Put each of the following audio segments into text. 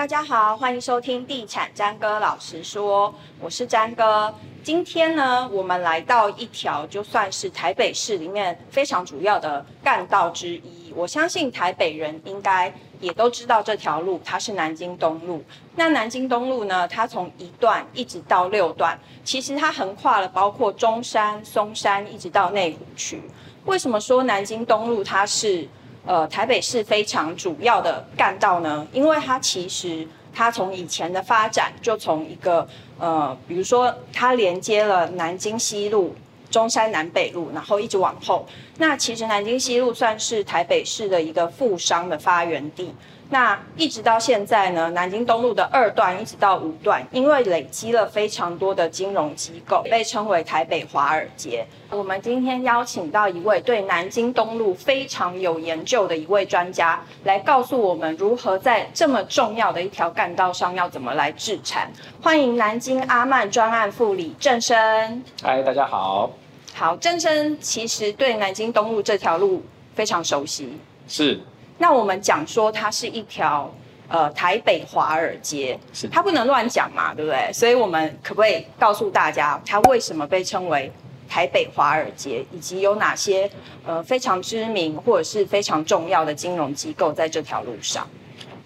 大家好，欢迎收听地产詹哥老实说，我是詹哥。今天呢，我们来到一条就算是台北市里面非常主要的干道之一。我相信台北人应该也都知道这条路，它是南京东路。那南京东路呢，它从一段一直到六段，其实它横跨了包括中山、松山，一直到内湖区。为什么说南京东路它是？呃，台北市非常主要的干道呢，因为它其实它从以前的发展就从一个呃，比如说它连接了南京西路、中山南北路，然后一直往后。那其实南京西路算是台北市的一个富商的发源地。那一直到现在呢，南京东路的二段一直到五段，因为累积了非常多的金融机构，被称为台北华尔街。我们今天邀请到一位对南京东路非常有研究的一位专家，来告诉我们如何在这么重要的一条干道上要怎么来置产。欢迎南京阿曼专案副理郑生。嗨，大家好。好，郑生其实对南京东路这条路非常熟悉。是。那我们讲说它是一条呃台北华尔街，是它不能乱讲嘛，对不对？所以我们可不可以告诉大家，它为什么被称为台北华尔街，以及有哪些呃非常知名或者是非常重要的金融机构在这条路上？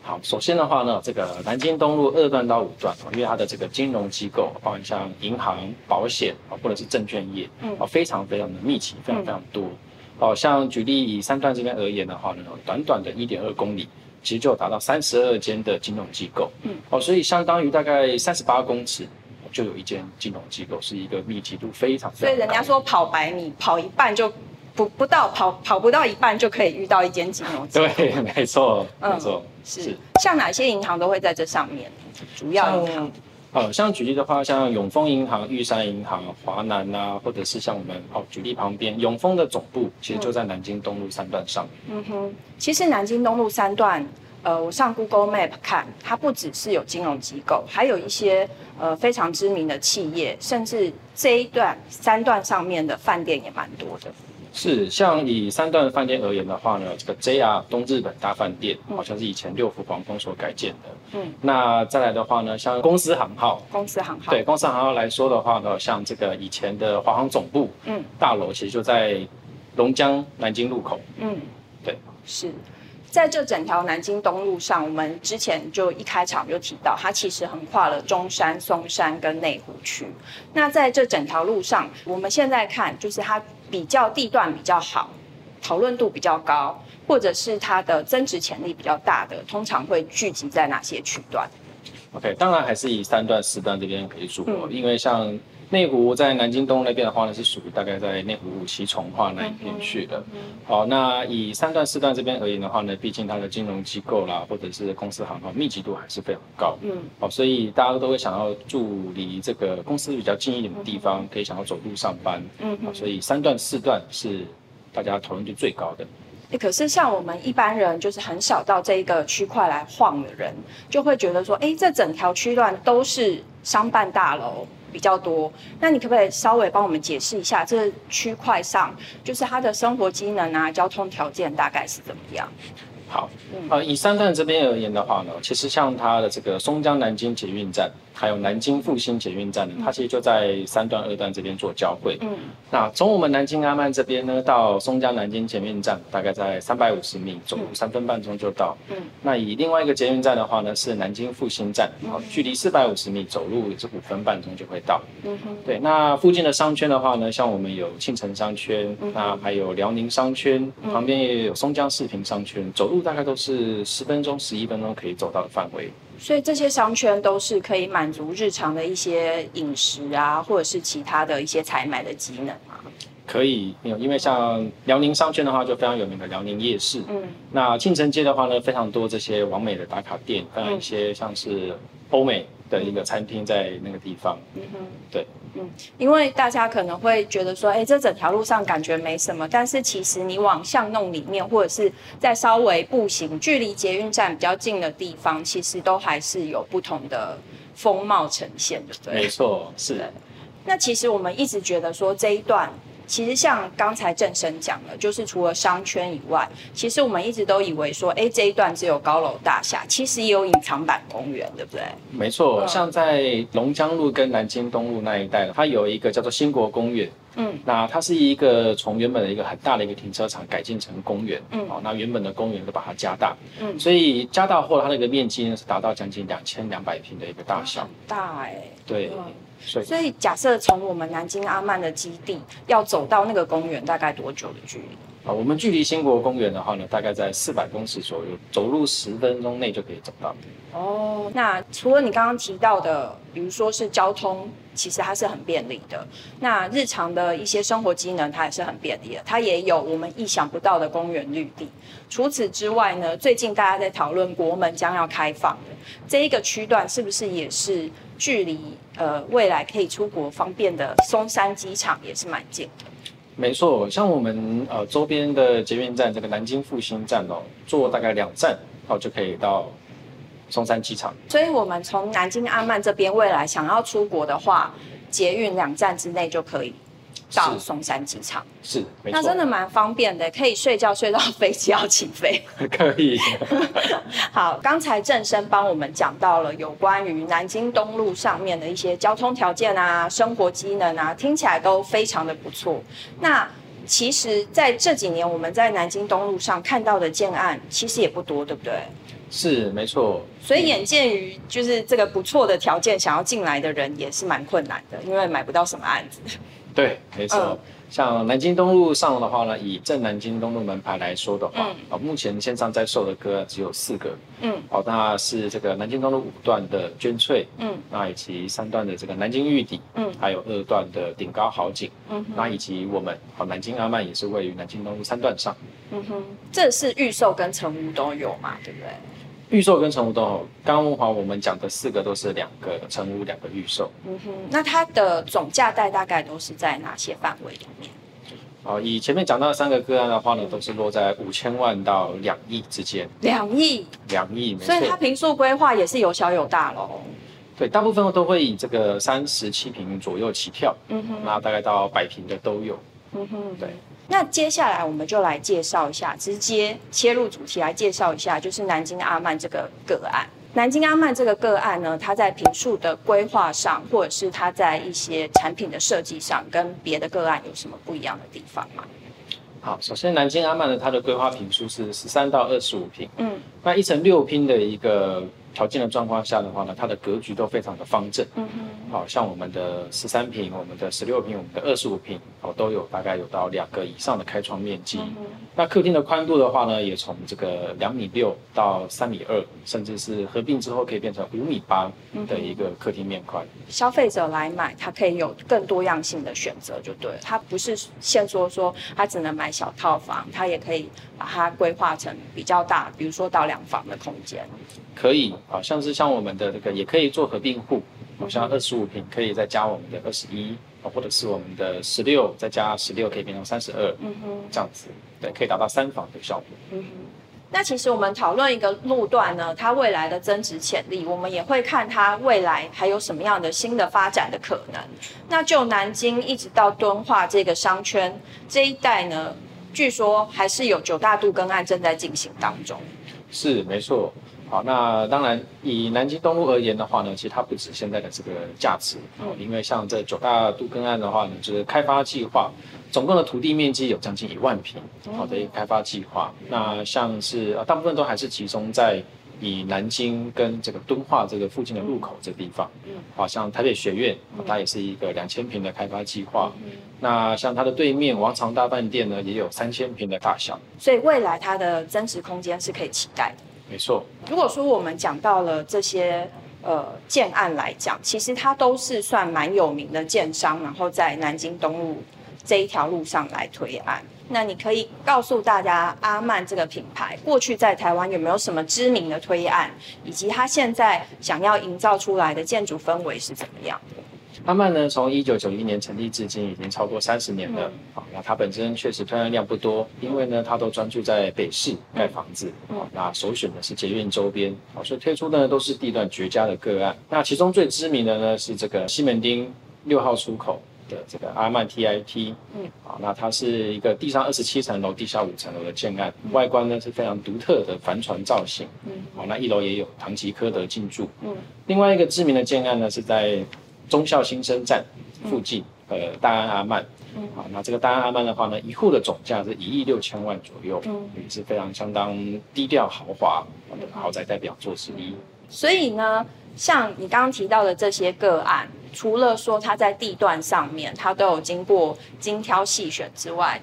好，首先的话呢，这个南京东路二段到五段，因为它的这个金融机构，包括像银行、保险啊，或者是证券业，嗯，非常非常的密集，非常非常多。嗯哦，像举例以三段这边而言的话呢，短短的一点二公里，其实就达到三十二间的金融机构。嗯，哦，所以相当于大概三十八公尺就有一间金融机构，是一个密集度非常，非常。所以人家说跑百米，跑一半就不不到跑跑不到一半就可以遇到一间金融机构。对，没错，没错，嗯、是，是。像哪些银行都会在这上面？主要银行。呃，像举例的话，像永丰银行、玉山银行、华南啊，或者是像我们哦，举例旁边永丰的总部，其实就在南京东路三段上。嗯哼，其实南京东路三段，呃，我上 Google Map 看，它不只是有金融机构，还有一些呃非常知名的企业，甚至这一段三段上面的饭店也蛮多的。是，像以三段饭店而言的话呢，这个 JR 东日本大饭店好像是以前六福皇宫所改建的。嗯，那再来的话呢，像公司行号，公司行号，对，公司行号来说的话呢，像这个以前的华航总部，嗯，大楼其实就在龙江南京路口。嗯，对，是。在这整条南京东路上，我们之前就一开场就提到，它其实横跨了中山、松山跟内湖区。那在这整条路上，我们现在看就是它比较地段比较好，讨论度比较高，或者是它的增值潜力比较大的，通常会聚集在哪些区段？OK，当然还是以三段、四段这边为主，嗯，因为像。内湖在南京东那边的话呢，是属于大概在内湖五期重化那一片去的。好，那以三段四段这边而言的话呢，毕竟它的金融机构啦，或者是公司行号密集度还是非常高。嗯，好，所以大家都会想要住离这个公司比较近一点的地方，可以想要走路上班。嗯，好，所以三段四段是大家讨论度最高的。欸，可是像我们一般人，就是很少到这一个区块来晃的人，就会觉得说，哎，这整条区段都是商办大楼。比较多，那你可不可以稍微帮我们解释一下，这区块上就是它的生活机能啊，交通条件大概是怎么样？好，呃，以三段这边而言的话呢，其实像它的这个松江南京捷运站。还有南京复兴捷运站呢，它其实就在三段、二段这边做交汇。嗯，那从我们南京阿曼这边呢，到松江南京捷运站，大概在三百五十米，走路三分半钟就到。嗯，那以另外一个捷运站的话呢，是南京复兴站，好，距离四百五十米，走路也是五分半钟就会到。嗯哼，对，那附近的商圈的话呢，像我们有庆城商圈，那还有辽宁商圈，旁边也有松江四平商圈，走路大概都是十分钟、十一分钟可以走到的范围。所以这些商圈都是可以满足日常的一些饮食啊，或者是其他的一些采买的机能啊。可以，因为像辽宁商圈的话，就非常有名的辽宁夜市。嗯。那庆城街的话呢，非常多这些完美的打卡店，还有一些像是欧美的一个餐厅在那个地方。嗯哼。对。嗯，因为大家可能会觉得说，哎，这整条路上感觉没什么，但是其实你往巷弄里面，或者是在稍微步行距离捷运站比较近的地方，其实都还是有不同的风貌呈现的，对。没错，是的。那其实我们一直觉得说这一段其实像刚才郑生讲了，就是除了商圈以外，其实我们一直都以为说，哎，这一段只有高楼大厦，其实也有隐藏版公园，对不对？没错，像在龙江路跟南京东路那一带，它有一个叫做兴国公园。嗯，那它是一个从原本的一个很大的一个停车场改建成公园。嗯，好，那原本的公园都把它加大。嗯，所以加大后，它那个面积呢是达到将近两千两百平的一个大小。大哎、欸。对。嗯所以，所以假设从我们南京阿曼的基地要走到那个公园，大概多久的距离？啊，我们距离兴国公园的话呢，大概在四百公尺左右，走路十分钟内就可以走到。哦，那除了你刚刚提到的，比如说是交通，其实它是很便利的。那日常的一些生活机能，它也是很便利的。它也有我们意想不到的公园绿地。除此之外呢，最近大家在讨论国门将要开放的这一个区段，是不是也是？距离呃未来可以出国方便的松山机场也是蛮近的。没错，像我们呃周边的捷运站，这个南京复兴站哦，坐大概两站哦就可以到松山机场。所以我们从南京阿曼这边未来想要出国的话，捷运两站之内就可以。到松山机场是，是没错，那真的蛮方便的，可以睡觉睡到飞机要起飞。可以。好，刚才郑生帮我们讲到了有关于南京东路上面的一些交通条件啊、生活机能啊，听起来都非常的不错。那其实在这几年我们在南京东路上看到的建案其实也不多，对不对？是没错。所以眼见于就是这个不错的条件，想要进来的人也是蛮困难的，因为买不到什么案子。对，没错。嗯、像南京东路上的话呢，以正南京东路门牌来说的话，啊、嗯，目前线上在售的歌只有四个。嗯，好，那是这个南京东路五段的娟翠，嗯，那以及三段的这个南京玉邸，嗯，还有二段的顶高好景，嗯，那以及我们好南京阿曼也是位于南京东路三段上。嗯哼，这是预售跟成屋都有嘛，对不对？预售跟成屋都好，刚刚话我们讲的四个都是两个成屋，两个预售。嗯哼，那它的总价带大概都是在哪些范围里面？哦，以前面讲到的三个个案的话呢，都是落在五千万到两亿之间。两亿？两亿，没错。所以它平数规划也是有小有大喽。对，大部分都会以这个三十七平左右起跳。嗯哼，那大概到百平的都有。嗯哼，对。那接下来我们就来介绍一下，直接切入主题来介绍一下，就是南京阿曼这个个案。南京阿曼这个个案呢，它在坪数的规划上，或者是它在一些产品的设计上，跟别的个案有什么不一样的地方吗？好，首先南京阿曼呢，它的规划坪数是十三到二十五坪。嗯，那一层六拼的一个。条件的状况下的话呢，它的格局都非常的方正。嗯嗯，好像我们的十三平、我们的十六平、我们的二十五平，哦，都有大概有到两个以上的开窗面积。嗯，那客厅的宽度的话呢，也从这个两米六到三米二，甚至是合并之后可以变成五米八的一个客厅面宽。消费者来买，他可以有更多样性的选择，就对了。他不是限说说他只能买小套房，他也可以把它规划成比较大，比如说到两房的空间。可以，好像是像我们的这个也可以做合并户，好像二十五平可以再加我们的二十一，或者是我们的十六再加十六可以变成三十二，嗯哼，这样子，对，可以达到三房的效果。嗯哼，那其实我们讨论一个路段呢，它未来的增值潜力，我们也会看它未来还有什么样的新的发展的可能。那就南京一直到敦化这个商圈这一带呢，据说还是有九大度更案正在进行当中。是，没错。好，那当然，以南京东路而言的话呢，其实它不止现在的这个价值，哦，因为像这九大都更案的话呢，就是开发计划，总共的土地面积有将近一万平，好的一个开发计划。那像是大部分都还是集中在以南京跟这个敦化这个附近的路口这个地方，嗯，好像台北学院，它也是一个两千平的开发计划。那像它的对面王长大饭店呢，也有三千平的大小，所以未来它的增值空间是可以期待的。没错，如果说我们讲到了这些呃建案来讲，其实它都是算蛮有名的建商，然后在南京东路这一条路上来推案。那你可以告诉大家，阿曼这个品牌过去在台湾有没有什么知名的推案，以及它现在想要营造出来的建筑氛围是怎么样的？阿曼呢，从一九九一年成立至今，已经超过三十年了。好、嗯，那它本身确实推案量不多，因为呢，它都专注在北市盖房子。好、嗯，那首选的是捷运周边，好，所以推出的呢都是地段绝佳的个案。那其中最知名的呢是这个西门町六号出口的这个阿曼 TIP，嗯，啊，那它是一个地上二十七层楼、地下五层楼的建案，嗯、外观呢是非常独特的帆船造型，嗯，好，那一楼也有唐吉诃德进驻，嗯，另外一个知名的建案呢是在忠孝新生站附近，呃、嗯，大安阿曼，嗯，好，那这个大安阿曼的话呢，一户的总价是一亿六千万左右，嗯，也是非常相当低调豪华的豪宅代表作之一。所以呢，像你刚刚提到的这些个案。除了说它在地段上面，它都有经过精挑细选之外，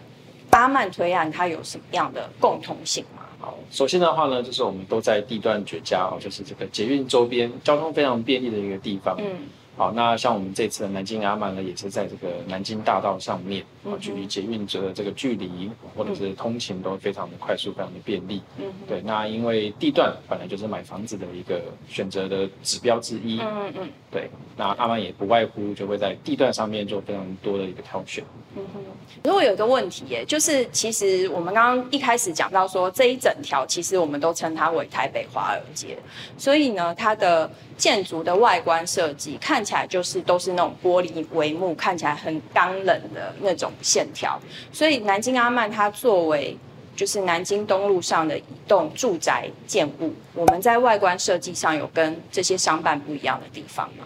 巴曼推案它有什么样的共同性吗？好，首先的话呢，就是我们都在地段绝佳哦，就是这个捷运周边，交通非常便利的一个地方。嗯。好，那像我们这次的南京阿曼呢，也是在这个南京大道上面，啊，距离捷运的这个距离或者是通勤都非常的快速，非常的便利。嗯，对。那因为地段本来就是买房子的一个选择的指标之一。嗯嗯。对，那阿曼也不外乎就会在地段上面做非常多的一个挑选。嗯哼。如果有一个问题耶，就是其实我们刚刚一开始讲到说，这一整条其实我们都称它为台北华尔街，所以呢，它的建筑的外观设计看起起来就是都是那种玻璃帷幕，看起来很刚冷的那种线条。所以南京阿曼它作为就是南京东路上的一栋住宅建物，我们在外观设计上有跟这些商办不一样的地方吗？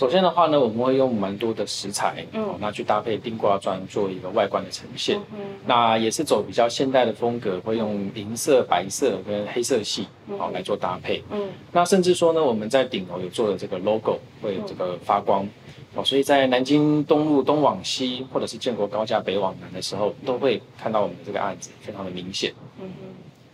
首先的话呢，我们会用蛮多的石材，嗯，那去搭配钉挂砖做一个外观的呈现。嗯，那也是走比较现代的风格，会用银色、白色跟黑色系，好来做搭配。嗯，那甚至说呢，我们在顶楼有做的这个 logo 会这个发光，哦，所以在南京东路东往西，或者是建国高架北往南的时候，都会看到我们这个案子非常的明显。嗯。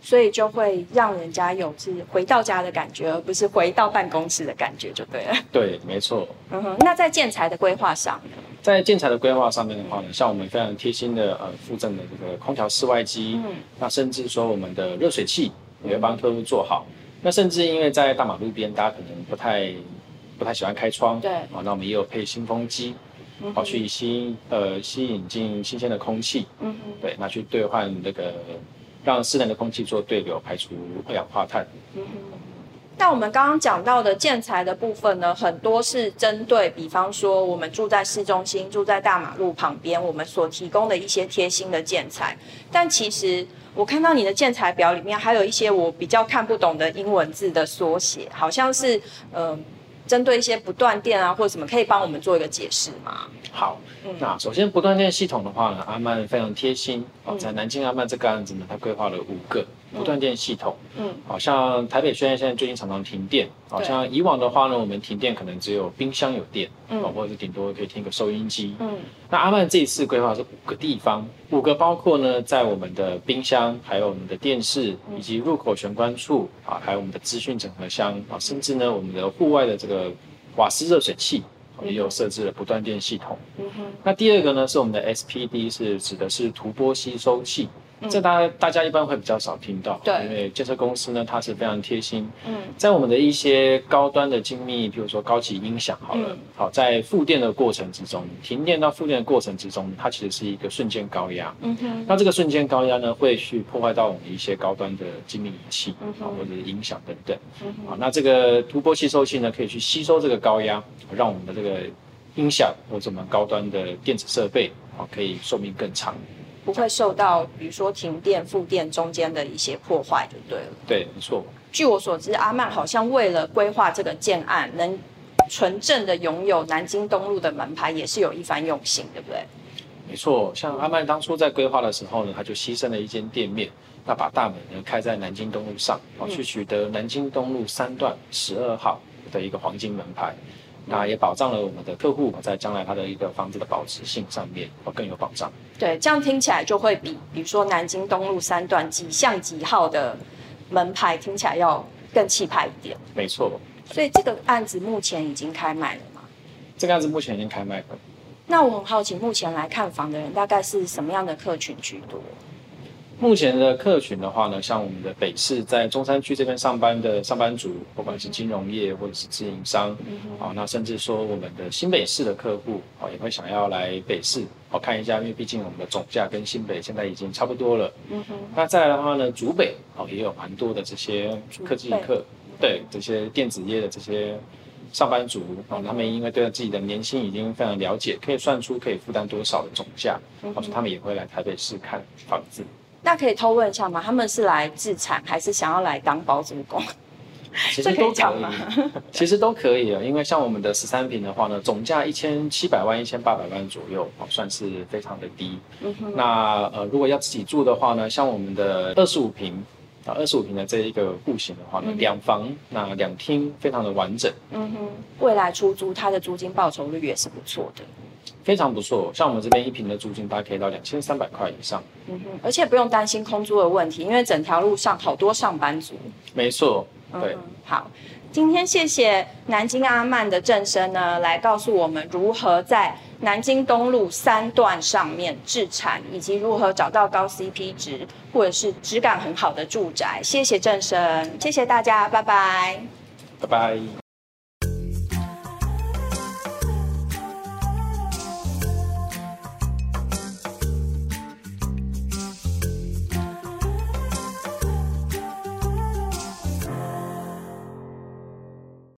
所以就会让人家有是回到家的感觉，而不是回到办公室的感觉，就对了。对，没错。嗯哼，那在建材的规划上呢？在建材的规划上面的话呢，像我们非常贴心的呃附赠的这个空调室外机，嗯，那甚至说我们的热水器也会帮客户做好。那甚至因为在大马路边，大家可能不太不太喜欢开窗，对，啊，那我们也有配新风机，好去吸呃吸引进新鲜的空气，嗯哼，对，那去兑换那个。让室内的空气做对流，排除二氧化碳。嗯哼。那我们刚刚讲到的建材的部分呢，很多是针对，比方说我们住在市中心、住在大马路旁边，我们所提供的一些贴心的建材。但其实我看到你的建材表里面，还有一些我比较看不懂的英文字的缩写，好像是呃。针对一些不断电啊，或者什么，可以帮我们做一个解释吗？好，嗯、那首先不断电系统的话呢，阿曼非常贴心哦，在南京阿曼这个案子呢，他规划了五个不断电系统。嗯，好像台北虽然现在最近常常停电，好像以往的话呢，我们停电可能只有冰箱有电，嗯，或者是顶多可以听个收音机。嗯，那阿曼这一次规划是五个地方，五个包括呢，在我们的冰箱，还有我们的电视，以及入口玄关处啊，还有我们的资讯整合箱啊，甚至呢，我们的户外的这个。瓦斯热水器也有设置了不断电系统。嗯哼。那第二个呢，是我们的 SPD，是指的是图波吸收器。这大家大家一般会比较少听到，对，因为建设公司呢，它是非常贴心，嗯，在我们的一些高端的精密，比如说高级音响，好了，好，在复电的过程之中，停电到复电的过程之中，它其实是一个瞬间高压，嗯哼，那这个瞬间高压呢，会去破坏到我们一些高端的精密仪器，嗯哼，或者是音响等等，嗯哼，好，那这个突波吸收器呢，可以去吸收这个高压，让我们的这个音响或者我们高端的电子设备，啊，可以寿命更长。不会受到，比如说停电、复电中间的一些破坏，就对了。对，没错。据我所知，阿曼好像为了规划这个建案，能纯正的拥有南京东路的门牌，也是有一番用心，对不对？没错，像阿曼当初在规划的时候呢，他就牺牲了一间店面，那把大门呢开在南京东路上，嗯、去取得南京东路三段十二号的一个黄金门牌。那也保障了我们的客户在将来他的一个房子的保值性上面，会更有保障。对，这样听起来就会比，比如说南京东路三段几巷几号的门牌听起来要更气派一点。没错。所以这个案子目前已经开卖了吗？这个案子目前已经开卖了。那我很好奇，目前来看房的人大概是什么样的客群居多？目前的客群的话呢，像我们的北市在中山区这边上班的上班族，不管是金融业或者是自营商，好、嗯，那甚至说我们的新北市的客户，哦，也会想要来北市，哦，看一下，因为毕竟我们的总价跟新北现在已经差不多了。嗯哼。那再来的话呢，竹北，哦，也有蛮多的这些科技客，对这些电子业的这些上班族啊，他们因为对自己的年薪已经非常了解，可以算出可以负担多少的总价，所以他们也会来台北市看房子。那可以偷问一下吗？他们是来自产，还是想要来当包租公？其实都可以，其实都可以啊。因为像我们的十三平的话呢，总价一千七百万、一千八百万左右，算是非常的低。嗯。那呃，如果要自己住的话呢，像我们的二十五平啊，二十五平的这一个户型的话呢，两、嗯、房那两厅非常的完整。嗯哼。未来出租，它的租金报酬率也是不错的。非常不错，像我们这边一平的租金大概可以到两千三百块以上。嗯哼。而且不用担心空租的问题，因为整条路上好多上班族。没错。对、嗯，好，今天谢谢南京阿曼的正声呢，来告诉我们如何在南京东路三段上面置产，以及如何找到高 CP 值或者是质感很好的住宅。谢谢正声，谢谢大家，拜拜，拜拜。